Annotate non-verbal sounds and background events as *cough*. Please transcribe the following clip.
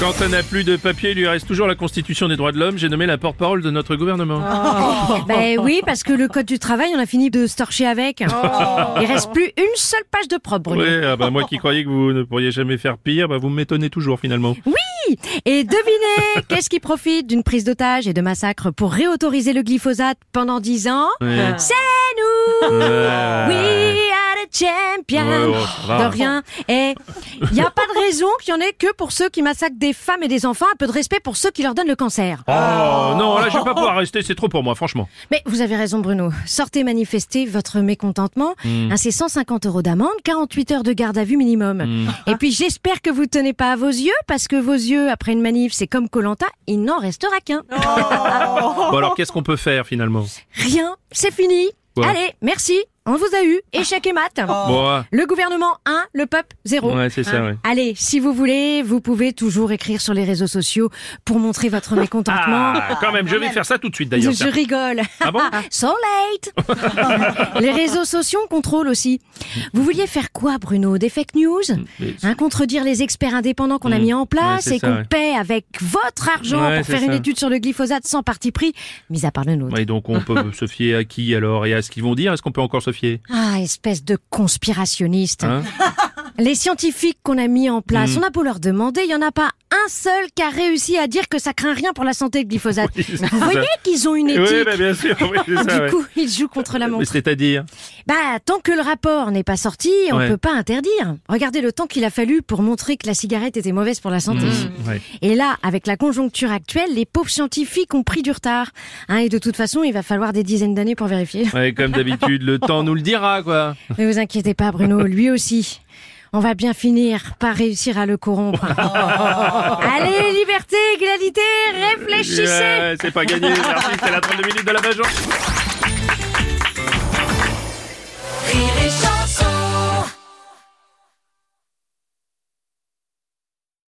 Quand on n'a plus de papier, il lui reste toujours la Constitution des droits de l'homme. J'ai nommé la porte-parole de notre gouvernement. *laughs* Ben oui, parce que le code du travail, on a fini de se torcher avec. Il reste plus une seule page de propre, Bruno. Ouais, ah bah moi qui croyais que vous ne pourriez jamais faire pire, bah vous m'étonnez toujours finalement. Oui Et devinez, *laughs* qu'est-ce qui profite d'une prise d'otage et de massacre pour réautoriser le glyphosate pendant 10 ans? Ouais. C'est nous Ouais. We champions Ouais. De rien. Et il n'y a pas de raison qu'il y en ait que pour ceux qui massacrent des femmes et des enfants, un peu de respect pour ceux qui leur donnent le cancer. Oh non, là je vais pas pouvoir rester, c'est trop pour moi, franchement. Mais vous avez raison Bruno. Sortez manifester votre mécontentement. Hmm. Hein, c'est 150 euros d'amende, 48 heures de garde à vue minimum. Hmm. Et puis j'espère que vous tenez pas à vos yeux, parce que vos yeux, après une manif, c'est comme Colanta, il n'en restera qu'un. Bon alors qu'est-ce qu'on peut faire finalement? Rien, c'est fini. Ouais. Allez, merci. On vous a eu. Échec et mat. Ah, Le gouvernement 1, le peuple 0. ouais c'est ça, ouais. Allez, si vous voulez, vous pouvez toujours écrire sur les réseaux sociaux pour montrer votre mécontentement. Ah, quand même, je vais faire ça tout de suite d'ailleurs. Je rigole. Ah bon *laughs* So late. *laughs* Les réseaux sociaux contrôlent aussi. Vous vouliez faire quoi, Bruno? Des fake news? Hein, Contredire les experts indépendants qu'on a Mm. mis en place et qu'on ouais. paie avec votre argent Ouais, pour faire une étude sur le glyphosate sans parti pris, mis à part le nôtre. Ouais, donc on peut se fier à qui alors et à ce qu'ils vont dire? Est-ce qu'on peut encore se Ah, espèce de conspirationniste. Hein? *laughs* Les scientifiques qu'on a mis en place, Mm. on a beau leur demander, il y en a pas un seul qui a réussi à dire que ça craint rien pour la santé le glyphosate. Oui, Vous voyez qu'ils ont une éthique. Oui, bah, bien sûr, oui, c'est *laughs* ça. du ouais. coup, ils jouent contre la montre. C'est-à-dire Bah, tant que le rapport n'est pas sorti, on Ouais. peut pas interdire. Regardez le temps qu'il a fallu pour montrer que la cigarette était mauvaise pour la santé. Mmh, ouais. Et là, avec la conjoncture actuelle, les pauvres scientifiques ont pris du retard. Hein, et de toute façon, il va falloir des dizaines d'années pour vérifier. Comme d'habitude, le *laughs* temps nous le dira, quoi. Ne vous inquiétez pas, Bruno, lui aussi. On va bien finir par réussir à le corrompre. *laughs* *laughs* Allez, liberté, égalité, réfléchissez Ouais, c'est pas gagné, merci, c'est la 32 minutes de la Bajon.